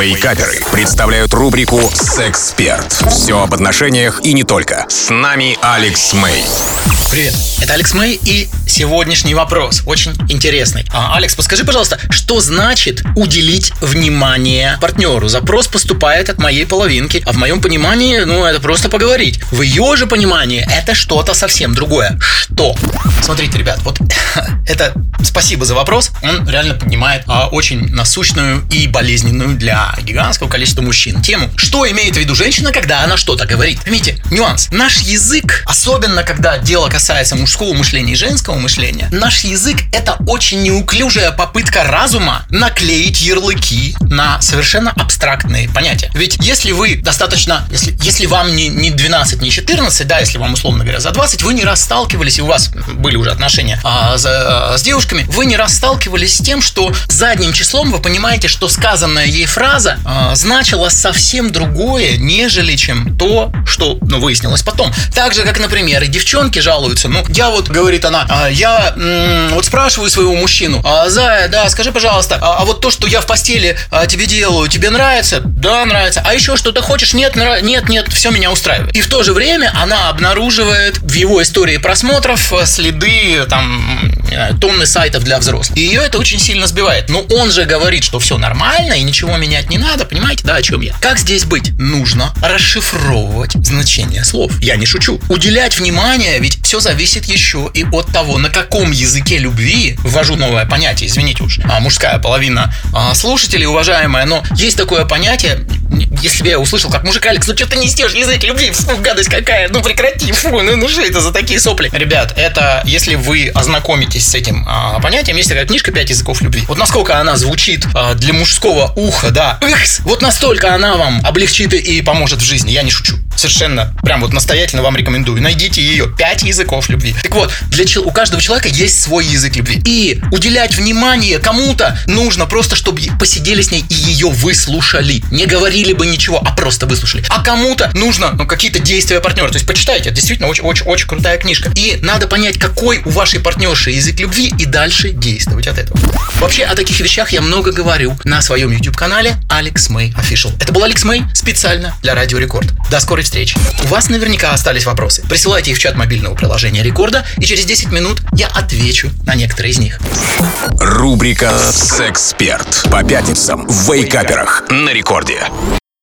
Вейкаперы представляют рубрику «Сексперт». Все об отношениях и не только. С нами Алекс Мэй. Привет, это Алекс Мэй и сегодняшний вопрос очень интересный. А, Алекс, подскажи, пожалуйста, что значит уделить внимание партнеру? Запрос поступает от моей половинки, а в моем понимании, ну, это просто поговорить. В ее же понимании это что-то совсем другое. Что? Смотрите, ребят, вот это спасибо за вопрос. Он реально поднимает а, очень насущную и болезненную для гигантского количества мужчин тему. Что имеет в виду женщина, когда она что-то говорит? Поймите, нюанс. Наш язык, особенно когда дело касается мужского мышления и женского мышления, наш язык это очень неуклюжая попытка разума наклеить ярлыки на совершенно абстрактные понятия. Ведь если вы достаточно, если, если вам не, не 12, не 14, да, если вам условно говоря за 20, вы не раз сталкивались, и вас были уже отношения а, за, а, с девушками, вы не раз сталкивались с тем, что задним числом вы понимаете, что сказанная ей фраза а, значила совсем другое, нежели чем то, что ну, выяснилось потом. Так же, как, например, и девчонки жалуются, ну, я вот, говорит она, а, я м- вот спрашиваю своего мужчину, а, Зая, да, скажи, пожалуйста, а, а вот то, что я в постели а, тебе делаю, тебе нравится? Да, нравится. А еще что-то хочешь? Нет, нра- нет, нет, все меня устраивает. И в то же время она обнаруживает в его истории просмотров э, следы, там, тонны сайтов для взрослых. И ее это очень сильно сбивает. Но он же говорит, что все нормально и ничего менять не надо, понимаете, да, о чем я? Как здесь быть? Нужно расшифровывать значение слов. Я не шучу. Уделять внимание, ведь все зависит еще и от того, на каком языке любви, ввожу новое понятие, извините уж, а, мужская половина а, слушателей, уважаемая, но есть такое понятие, если бы я услышал, как мужик, Алекс, ну что ты несешь язык любви, фу, гадость какая, ну прекрати, фу, ну, ну что это за такие сопли? Ребят, это, если вы ознакомитесь с этим а, понятием, есть такая книжка «Пять языков любви». Вот насколько она звучит а, для мужского уха, да, Ихс, вот настолько она вам облегчит и поможет в жизни, я не шучу. Совершенно, прям вот настоятельно вам рекомендую. Найдите ее «Пять языков любви». Так вот, для чел- у каждого человека есть свой язык любви. И уделять внимание кому-то нужно просто, чтобы посидели с ней и ее выслушали. Не говорили бы ничего, а просто выслушали. А кому-то нужно ну, какие-то действия партнера. То есть почитайте, это действительно очень, очень, очень крутая книжка. И надо понять, какой у вашей партнерши язык любви и дальше действовать от этого. Вообще о таких вещах я много говорю на своем YouTube канале Алекс Мэй Official. Это был Алекс Мэй специально для Радио Рекорд. До скорой встречи. У вас наверняка остались вопросы. Присылайте их в чат мобильного приложения Рекорда, и через 10 минут я отвечу на некоторые из них. Рубрика «Сексперт» по пятницам в Вейкаперах на рекорде.